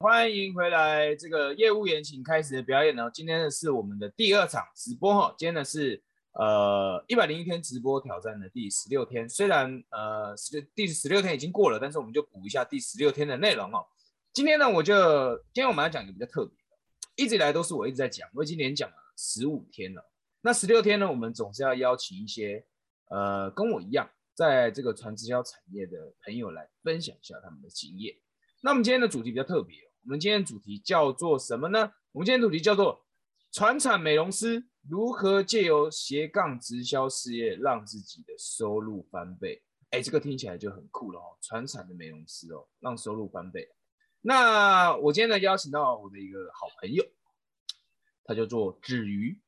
欢迎回来，这个业务员请开始的表演呢。今天的是我们的第二场直播哈，今天呢是呃一百零一天直播挑战的第十六天。虽然呃十六第十六天已经过了，但是我们就补一下第十六天的内容哦。今天呢，我就今天我们来讲一个比较特别的，一直以来都是我一直在讲，我已经连讲了十五天了。那十六天呢，我们总是要邀请一些呃跟我一样在这个传直销产业的朋友来分享一下他们的经验。那我们今天的主题比较特别。我们今天主题叫做什么呢？我们今天主题叫做“传产美容师如何借由斜杠直销事业让自己的收入翻倍”。哎，这个听起来就很酷了哦！传产的美容师哦，让收入翻倍。那我今天呢，邀请到我的一个好朋友，他叫做子瑜。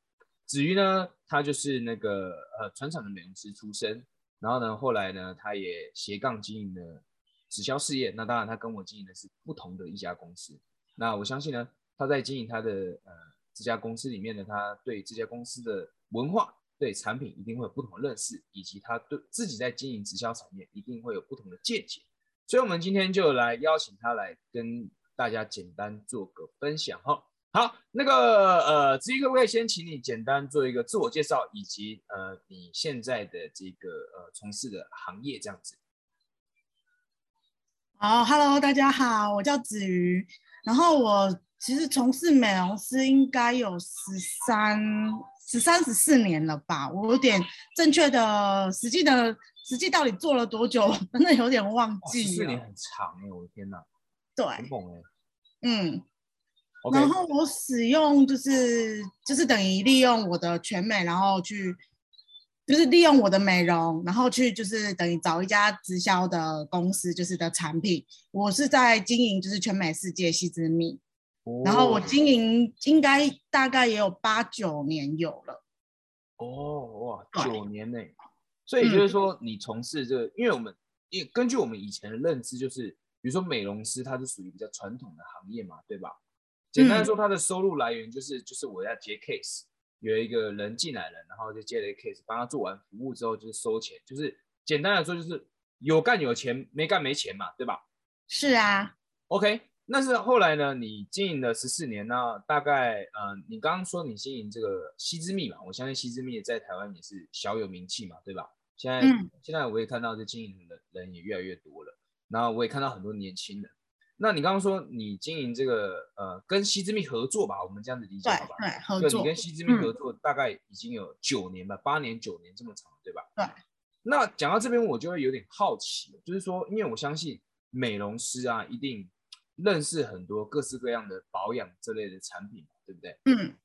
子瑜呢，他就是那个呃传产的美容师出身，然后呢，后来呢，他也斜杠经营了。直销事业，那当然他跟我经营的是不同的一家公司。那我相信呢，他在经营他的呃这家公司里面呢，他对这家公司的文化、对产品一定会有不同的认识，以及他对自己在经营直销产业一定会有不同的见解。所以，我们今天就来邀请他来跟大家简单做个分享哈。好，那个呃，子怡可不可以先请你简单做一个自我介绍，以及呃你现在的这个呃从事的行业这样子。好，Hello，大家好，我叫子瑜，然后我其实从事美容师应该有十三、十三、十四年了吧，我有点正确的、实际的、实际到底做了多久，真的有点忘记。十四年很长哎，我的天哪！对，很猛哎。嗯。然后我使用就是就是等于利用我的全美，然后去。就是利用我的美容，然后去就是等于找一家直销的公司，就是的产品。我是在经营就是全美世界西之蜜，然后我经营应该大概也有八九年有了。哦哇，九年呢？所以就是说你从事这个，因为我们因根据我们以前的认知，就是比如说美容师，它是属于比较传统的行业嘛，对吧？简单说，他的收入来源就是就是我要接 case。有一个人进来了，然后就接了一个 case，帮他做完服务之后就是收钱，就是简单来说就是有干有钱，没干没钱嘛，对吧？是啊。OK，那是后来呢？你经营了十四年，那大概呃，你刚刚说你经营这个西之蜜嘛，我相信西之蜜在台湾也是小有名气嘛，对吧？现在现在我也看到这经营的人也越来越多了，然后我也看到很多年轻人。那你刚刚说你经营这个呃跟西之蜜合作吧，我们这样子理解好吧？对，合作。你跟西之蜜合作大概已经有九年吧，八年九年这么长，对吧？对。那讲到这边，我就会有点好奇，就是说，因为我相信美容师啊，一定认识很多各式各样的保养这类的产品，对不对？嗯。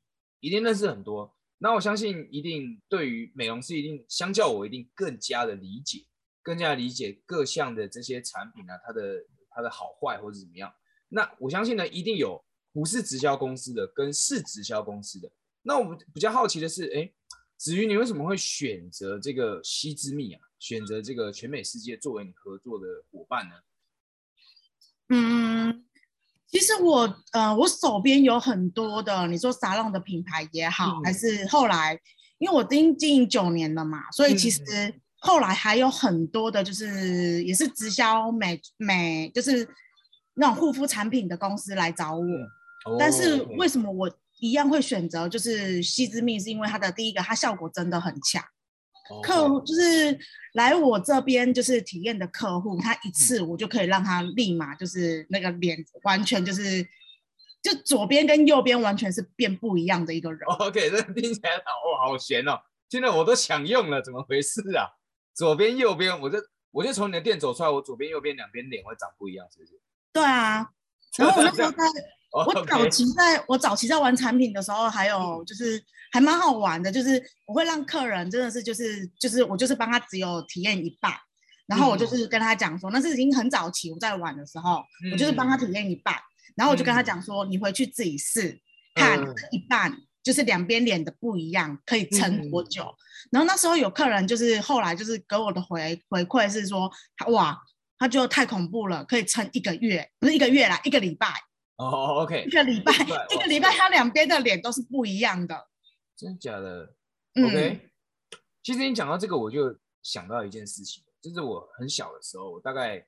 一定认识很多。那我相信一定对于美容师，一定相较我一定更加的理解，更加理解各项的这些产品啊，它的。它的好坏或者怎么样？那我相信呢，一定有不是直销公司的跟是直销公司的。那我们比较好奇的是，哎，子瑜，你为什么会选择这个西之蜜啊？选择这个全美世界作为你合作的伙伴呢？嗯，其实我呃，我手边有很多的，你说沙龙的品牌也好，还是后来，因为我经经营九年了嘛，所以其实。后来还有很多的，就是也是直销美美，就是那种护肤产品的公司来找我。但是为什么我一样会选择就是西之蜜？是因为它的第一个，它效果真的很强。客户就是来我这边就是体验的客户，他一次我就可以让他立马就是那个脸完全就是就左边跟右边完全是变不一样的一个人。OK，这听起来好好悬哦，听得我都想用了，怎么回事啊？左边右边，我就我就从你的店走出来，我左边右边两边脸会长不一样，是不是？对啊。然后我那时候在，我早期在我早期在玩产品的时候，还有就是还蛮好玩的，就是我会让客人真的是就是就是我就是帮他只有体验一半，然后我就是跟他讲说，那是已经很早期我在玩的时候，我就是帮他体验一半，然后我就跟他讲说，你回去自己试看一半。就是两边脸的不一样，可以撑多久？然后那时候有客人就是后来就是给我的回回馈是说，哇，他就太恐怖了，可以撑一个月，不是一个月啦，一个礼拜。哦，OK，一个礼拜，一个礼拜，他两边的脸都是不一样的。真假的？OK。其实你讲到这个，我就想到一件事情，就是我很小的时候，我大概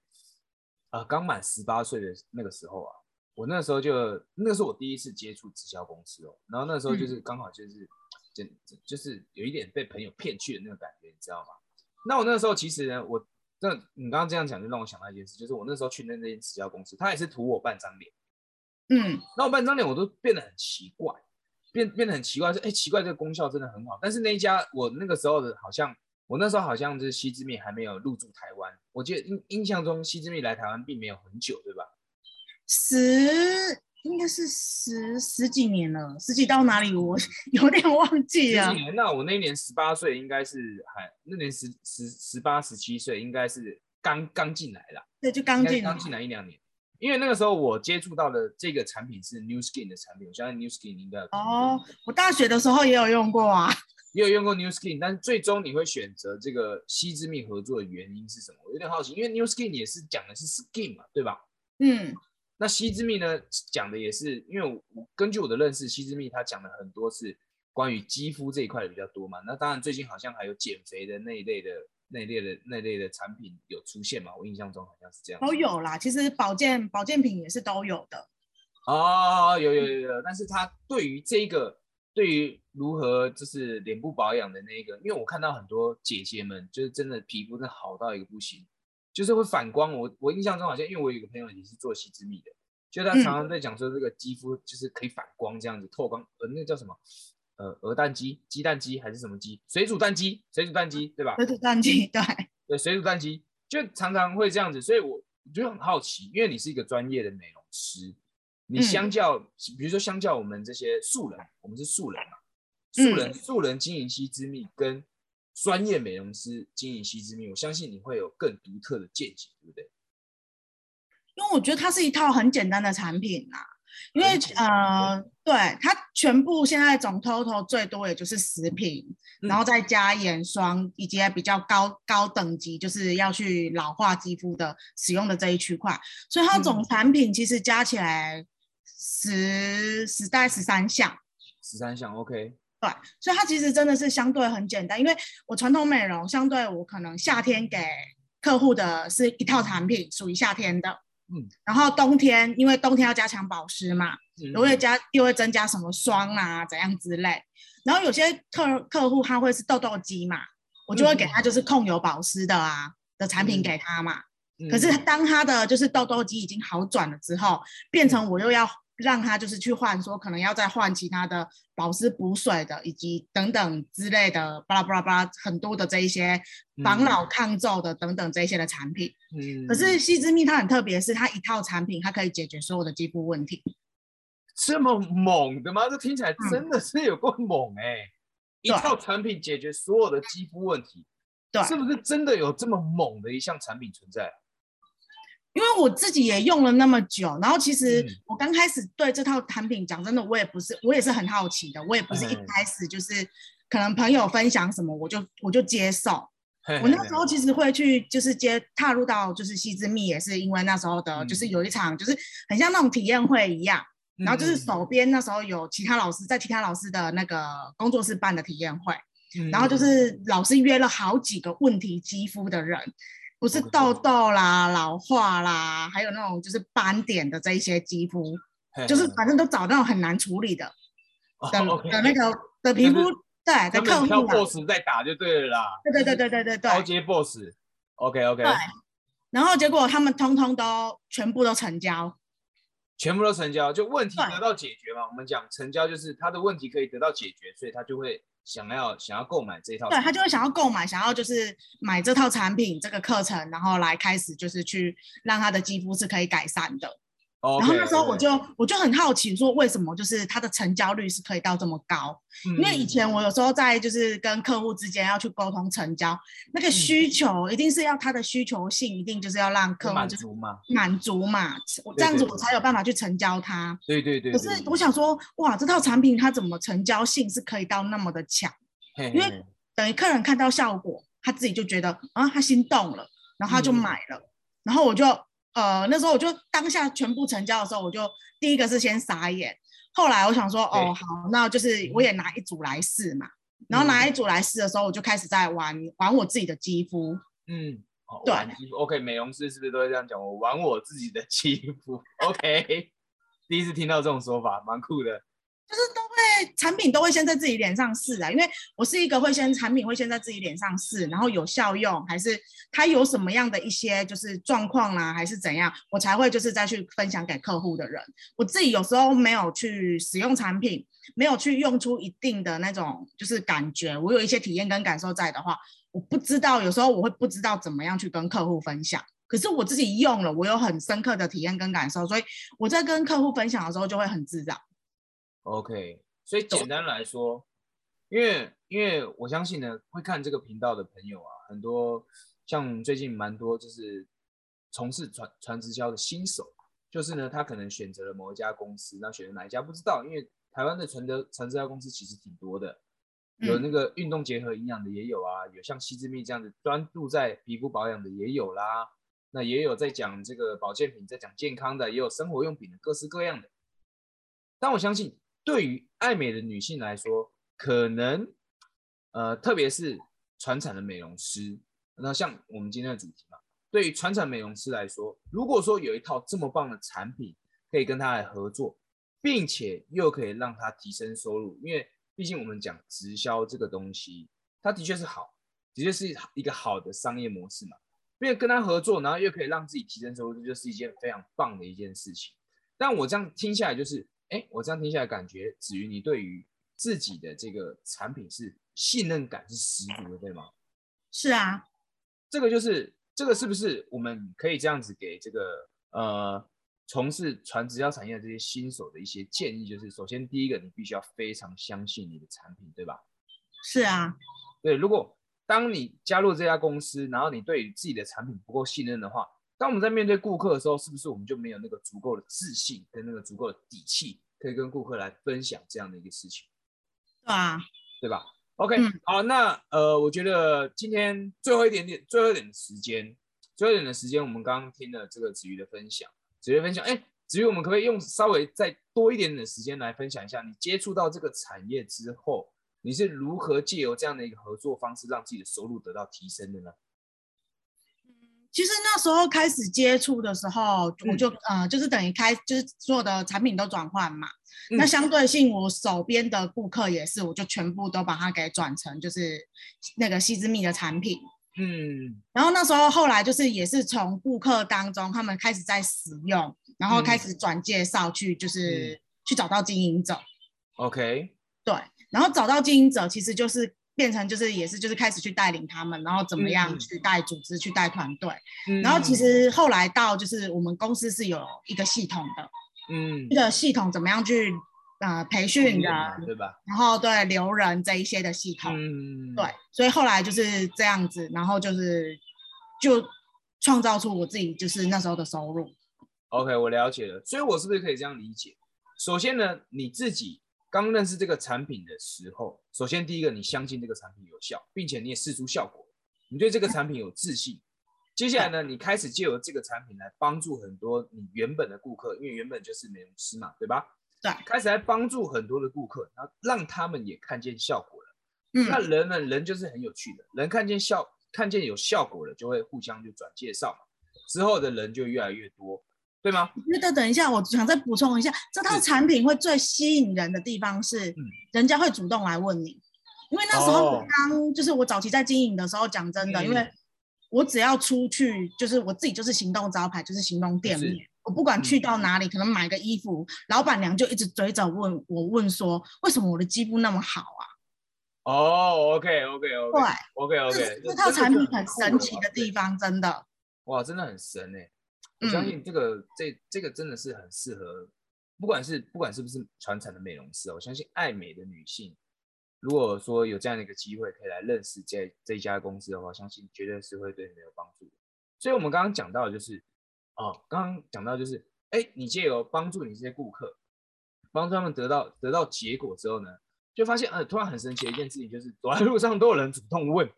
啊刚满十八岁的那个时候啊，我那时候就那是我第一次接触直销公司哦，然后那时候就是刚好就是就就是有一点被朋友骗去的那个感觉，你知道吗？那我那时候其实呢，我那你刚刚这样讲就让我想到一件事，就是我那时候去那那间直销公司，他也是图我半张脸，嗯，那我半张脸我都变得很奇怪，变变得很奇怪，说哎奇怪这个功效真的很好，但是那一家我那个时候的好像我那时候好像就是西之蜜还没有入驻台湾，我记得印印象中西之蜜来台湾并没有很久，对吧？十应该是十十几年了，十几到哪里我 有点忘记了。十几年，那我那一年十八岁，应该是还那年十十十八十七岁，应该是刚刚进来啦，对，就刚进来刚进来一两年。因为那个时候我接触到的这个产品是 New Skin 的产品，我相信 New Skin 应该哦，我大学的时候也有用过啊，也有用过 New Skin，但是最终你会选择这个西之蜜合作的原因是什么？我有点好奇，因为 New Skin 也是讲的是 Skin 嘛，对吧？嗯。那西之蜜呢，讲的也是，因为我根据我的认识，西之蜜它讲了很多是关于肌肤这一块的比较多嘛。那当然最近好像还有减肥的那一类的那一类的那类的产品有出现嘛？我印象中好像是这样。都有啦，其实保健保健品也是都有的。哦，有有有有，但是它对于这个，对于如何就是脸部保养的那个，因为我看到很多姐姐们就是真的皮肤真的好到一个不行。就是会反光，我我印象中好像，因为我有一个朋友也是做细之蜜的，就他常常在讲说这个肌肤就是可以反光这样子透光，呃，那个叫什么？呃，鹅蛋肌、鸡蛋肌还是什么肌？水煮蛋肌、水煮蛋肌，对吧？水煮蛋肌，对对，水煮蛋肌就常常会这样子，所以我就很好奇，因为你是一个专业的美容师，你相较，比如说相较我们这些素人，我们是素人嘛，素人素人经营西之蜜跟。专业美容师经营西之蜜，我相信你会有更独特的见解，对不对？因为我觉得它是一套很简单的产品啊，因为呃，对它全部现在总 total 最多也就是十瓶，然后再加眼霜以及比较高高等级，就是要去老化肌肤的使用的这一区块，所以它总产品其实加起来十十代十三项，十三项 OK。对，所以它其实真的是相对很简单，因为我传统美容相对我可能夏天给客户的是一套产品，属于夏天的，嗯，然后冬天因为冬天要加强保湿嘛，又会加又会增加什么霜啊怎样之类，然后有些客客户他会是痘痘肌嘛，我就会给他就是控油保湿的啊的产品给他嘛，可是当他的就是痘痘肌已经好转了之后，变成我又要。让他就是去换，说可能要再换其他的保湿补水的，以及等等之类的，巴拉巴拉巴拉很多的这一些防老抗皱的等等这一些的产品。嗯。可是西之蜜它很特别，是它一套产品，它可以解决所有的肌肤问题。这么猛的吗？这听起来真的是有够猛哎！一套产品解决所有的肌肤问题，对，是不是真的有这么猛的一项产品存在？因为我自己也用了那么久，然后其实我刚开始对这套产品讲真的，我也不是，我也是很好奇的，我也不是一开始就是可能朋友分享什么我就我就接受。我那时候其实会去就是接踏入到就是西之蜜，也是因为那时候的就是有一场就是很像那种体验会一样，然后就是手边那时候有其他老师在其他老师的那个工作室办的体验会，然后就是老师约了好几个问题肌肤的人。不是痘痘啦、老化啦，还有那种就是斑点的这一些肌肤，就是反正都找那种很难处理的的的那个的皮肤，对的客户。挑 boss 在打就对了啦。对对对对对对对。高阶 boss，OK OK。对。然后结果他们通通都全部都成交，全部都成交，就问题得到解决嘛。我们讲成交就是他的问题可以得到解决，所以他就会。想要想要购买这套，对他就会想要购买，想要就是买这套产品、这个课程，然后来开始就是去让他的肌肤是可以改善的。然后那时候我就我就很好奇，说为什么就是它的成交率是可以到这么高？因为以前我有时候在就是跟客户之间要去沟通成交，那个需求一定是要他的需求性，一定就是要让客户满足嘛，满足嘛，这样子我才有办法去成交他。对对对。可是我想说，哇，这套产品它怎么成交性是可以到那么的强？因为等于客人看到效果，他自己就觉得啊，他心动了，然后他就买了，然后我就。呃，那时候我就当下全部成交的时候，我就第一个是先傻眼，后来我想说，哦，好，那就是我也拿一组来试嘛。然后拿一组来试的时候，我就开始在玩玩我自己的肌肤。嗯，对，OK，美容师是不是都会这样讲？我玩我自己的肌肤，OK。第一次听到这种说法，蛮酷的。就是都会产品都会先在自己脸上试啊，因为我是一个会先产品会先在自己脸上试，然后有效用还是它有什么样的一些就是状况啦，还是怎样，我才会就是再去分享给客户的人。我自己有时候没有去使用产品，没有去用出一定的那种就是感觉，我有一些体验跟感受在的话，我不知道有时候我会不知道怎么样去跟客户分享。可是我自己用了，我有很深刻的体验跟感受，所以我在跟客户分享的时候就会很自然。OK，所以简单来说，因为因为我相信呢，会看这个频道的朋友啊，很多像最近蛮多就是从事传传直销的新手，就是呢，他可能选择了某一家公司，那选择哪一家不知道，因为台湾的传的传直销公司其实挺多的，有那个运动结合营养的也有啊，有像西之蜜这样子专注在皮肤保养的也有啦，那也有在讲这个保健品，在讲健康的，也有生活用品的，各式各样的，但我相信。对于爱美的女性来说，可能，呃，特别是传产的美容师，那像我们今天的主题嘛，对于传产美容师来说，如果说有一套这么棒的产品可以跟他来合作，并且又可以让他提升收入，因为毕竟我们讲直销这个东西，它的确是好，的确是一个好的商业模式嘛，因为跟他合作，然后又可以让自己提升收入，这就是一件非常棒的一件事情。但我这样听下来就是。哎，我这样听下来，感觉子瑜你对于自己的这个产品是信任感是十足的，对吗？是啊，这个就是这个是不是我们可以这样子给这个呃从事传直销产业的这些新手的一些建议？就是首先第一个，你必须要非常相信你的产品，对吧？是啊，对。如果当你加入这家公司，然后你对于自己的产品不够信任的话，当我们在面对顾客的时候，是不是我们就没有那个足够的自信跟那个足够的底气，可以跟顾客来分享这样的一个事情？对啊，对吧？OK，好，那呃，我觉得今天最后一点点，最后一点的时间，最后一点的时间，我们刚刚听了这个子瑜的分享，子瑜分享，哎，子瑜，我们可不可以用稍微再多一点点的时间来分享一下，你接触到这个产业之后，你是如何借由这样的一个合作方式，让自己的收入得到提升的呢？其实那时候开始接触的时候，我就呃，就是等于开，就是所有的产品都转换嘛。那相对性，我手边的顾客也是，我就全部都把它给转成就是那个西之蜜的产品。嗯。然后那时候后来就是也是从顾客当中，他们开始在使用，然后开始转介绍去，就是去找到经营者。OK。对，然后找到经营者，其实就是。变成就是也是就是开始去带领他们，然后怎么样去带组织去带团队，然后其实后来到就是我们公司是有一个系统的，嗯，一个系统怎么样去呃培训人，对吧？然后对留人这一些的系统，嗯，对，所以后来就是这样子，然后就是就创造出我自己就是那时候的收入。OK，我了解了，所以我是不是可以这样理解？首先呢，你自己。刚认识这个产品的时候，首先第一个，你相信这个产品有效，并且你也试出效果，你对这个产品有自信。接下来呢，你开始借由这个产品来帮助很多你原本的顾客，因为原本就是美容师嘛，对吧？对，开始来帮助很多的顾客，然后让他们也看见效果了。嗯，那人呢，人就是很有趣的，人看见效，看见有效果了，就会互相就转介绍嘛，之后的人就越来越多。对吗？那得等一下，我想再补充一下，这套产品会最吸引人的地方是，人家会主动来问你，因为那时候刚就是我早期在经营的时候，讲真的，因为我只要出去，就是我自己就是行动招牌，就是行动店面，我不管去到哪里，可能买个衣服，老板娘就一直追着问我问说，为什么我的肌肤那么好啊？哦，OK，OK，OK，对，OK，OK，这套产品很神奇的地方，真的，哇，真的很神哎。我相信这个这这个真的是很适合，不管是不管是不是传承的美容师，我相信爱美的女性，如果说有这样的一个机会可以来认识这这一家公司的话，相信绝对是会对你有帮助的。所以，我们刚刚讲到的就是，哦，刚刚讲到就是，哎，你借由帮助你这些顾客，帮助他们得到得到结果之后呢，就发现，呃，突然很神奇的一件事情就是，走在路上都有人主动问，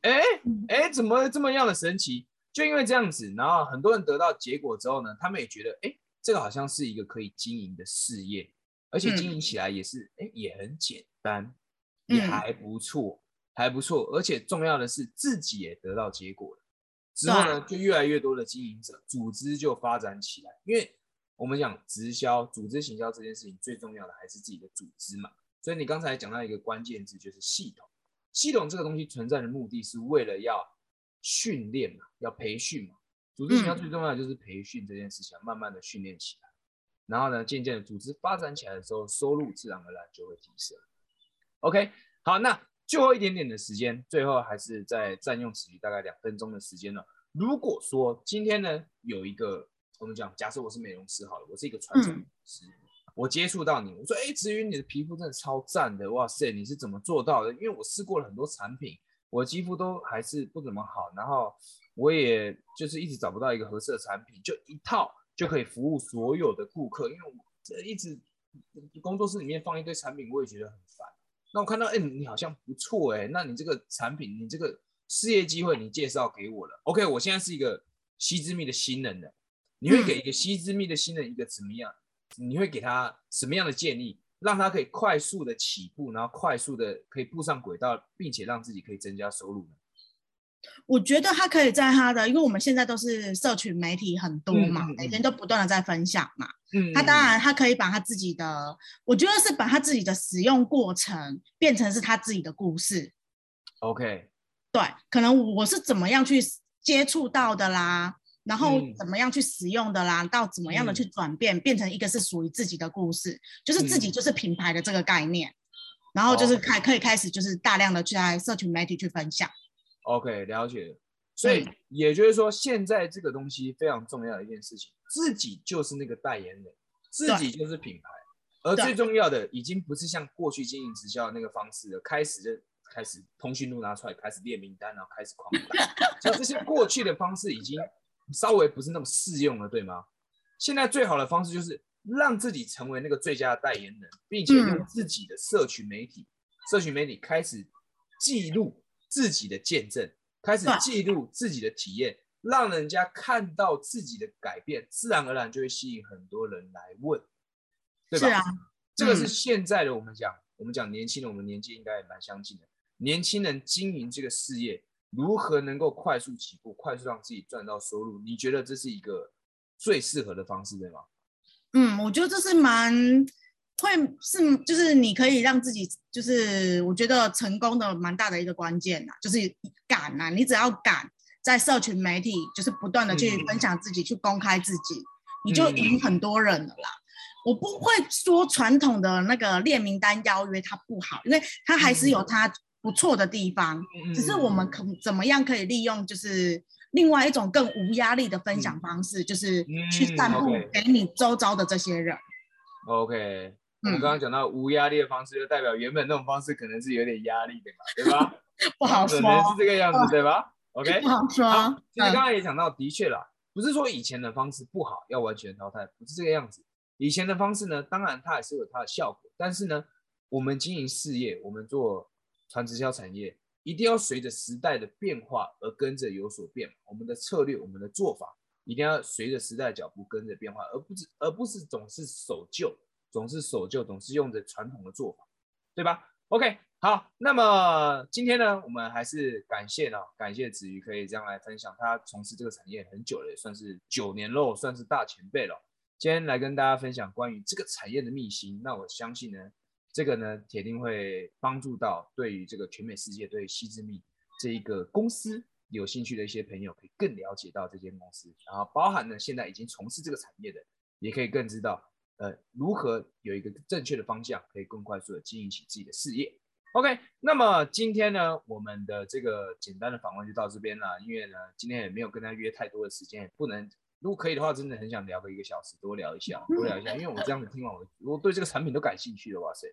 哎哎，怎么这么样的神奇？就因为这样子，然后很多人得到结果之后呢，他们也觉得，哎，这个好像是一个可以经营的事业，而且经营起来也是，哎，也很简单，也还不错，还不错，而且重要的是自己也得到结果了。之后呢，就越来越多的经营者，组织就发展起来。因为我们讲直销、组织行销这件事情，最重要的还是自己的组织嘛。所以你刚才讲到一个关键字，就是系统。系统这个东西存在的目的是为了要训练嘛，要培训嘛。组织形象最重要的就是培训这件事情，慢慢的训练起来，然后呢，渐渐的组织发展起来的时候，收入自然而然就会提升。OK，好，那最后一点点的时间，最后还是在占用此余大概两分钟的时间了。如果说今天呢有一个我们讲，假设我是美容师好了，我是一个传承师，我接触到你，我说，哎，子瑜，你的皮肤真的超赞的，哇塞，你是怎么做到的？因为我试过了很多产品，我肌肤都还是不怎么好，然后我也就是一直找不到一个合适的产品，就一套就可以服务所有的顾客，因为我这一直工作室里面放一堆产品，我也觉得很烦。那我看到，哎，你好像不错，哎，那你这个产品，你这个。事业机会你介绍给我了，OK，我现在是一个西之密的新人的，你会给一个西之密的新人一个怎么样？你会给他什么样的建议，让他可以快速的起步，然后快速的可以步上轨道，并且让自己可以增加收入呢？我觉得他可以在他的，因为我们现在都是社群媒体很多嘛，每天都不断的在分享嘛，嗯，他当然他可以把他自己的，我觉得是把他自己的使用过程变成是他自己的故事，OK。对，可能我是怎么样去接触到的啦，然后怎么样去使用的啦，到怎么样的去转变，变成一个是属于自己的故事，就是自己就是品牌的这个概念，然后就是开可以开始就是大量的去在社群媒体去分享。OK，了解。所以也就是说，现在这个东西非常重要的一件事情，自己就是那个代言人，自己就是品牌，而最重要的已经不是像过去经营直销那个方式了，开始就。开始通讯录拿出来，开始列名单，然后开始狂打。所以这些过去的方式已经稍微不是那么适用了，对吗？现在最好的方式就是让自己成为那个最佳的代言人，并且用自己的社群媒体，社群媒体开始记录自己的见证，开始记录自己的体验，让人家看到自己的改变，自然而然就会吸引很多人来问，对吧？是啊，这个是现在的我们讲，我们讲年轻人，我们年纪应该也蛮相近的。年轻人经营这个事业，如何能够快速起步，快速让自己赚到收入？你觉得这是一个最适合的方式，对吗？嗯，我觉得这是蛮会是，就是你可以让自己，就是我觉得成功的蛮大的一个关键呐，就是敢呐，你只要敢在社群媒体，就是不断的去分享自己，去公开自己，你就赢很多人了啦。我不会说传统的那个列名单邀约它不好，因为它还是有它。不错的地方，只是我们可怎么样可以利用，就是另外一种更无压力的分享方式，就是去散布给你周遭的这些人。OK，我们刚刚讲到无压力的方式，就代表原本那种方式可能是有点压力的嘛，对吧？不好说，可能是这个样子，对吧？OK，不好说。其实刚刚也讲到，的确啦，不是说以前的方式不好，要完全淘汰，不是这个样子。以前的方式呢，当然它也是有它的效果，但是呢，我们经营事业，我们做。传直销产业一定要随着时代的变化而跟着有所变，我们的策略、我们的做法一定要随着时代脚步跟着变化，而不是而不是总是守旧，总是守旧，总是用着传统的做法，对吧？OK，好，那么今天呢，我们还是感谢呢，感谢子瑜可以这样来分享，他从事这个产业很久了，也算是九年喽，算是大前辈了。今天来跟大家分享关于这个产业的秘辛，那我相信呢。这个呢，铁定会帮助到对于这个全美世界对西之密这一个公司有兴趣的一些朋友，可以更了解到这间公司，然后包含呢现在已经从事这个产业的，也可以更知道呃如何有一个正确的方向，可以更快速的经营起自己的事业。OK，那么今天呢，我们的这个简单的访问就到这边了，因为呢今天也没有跟他约太多的时间，不能。如果可以的话，真的很想聊个一个小时，多聊一下，多聊一下，因为我这样子听完，我如果对这个产品都感兴趣的，哇塞，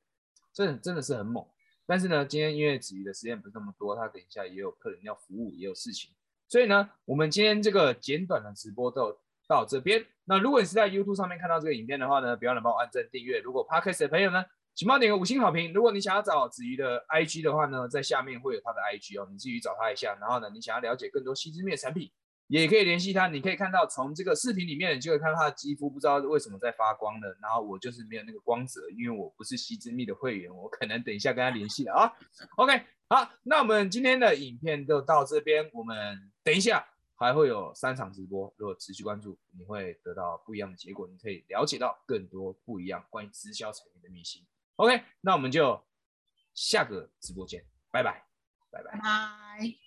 真的真的是很猛。但是呢，今天因为子瑜的时间不是那么多，他等一下也有客人要服务，也有事情，所以呢，我们今天这个简短的直播到到这边。那如果你是在 YouTube 上面看到这个影片的话呢，不要忘了帮我按赞订阅。如果 Podcast 的朋友呢，请帮我点个五星好评。如果你想要找子瑜的 IG 的话呢，在下面会有他的 IG 哦，你自己找他一下。然后呢，你想要了解更多西之面产品。也可以联系他，你可以看到从这个视频里面，你就会看到他的肌肤不知道为什么在发光的。然后我就是没有那个光泽，因为我不是西之密的会员，我可能等一下跟他联系了啊。OK，好，那我们今天的影片就到这边，我们等一下还会有三场直播，如果持续关注，你会得到不一样的结果，你可以了解到更多不一样关于直销产业的秘辛。OK，那我们就下个直播见，拜拜，拜拜。拜。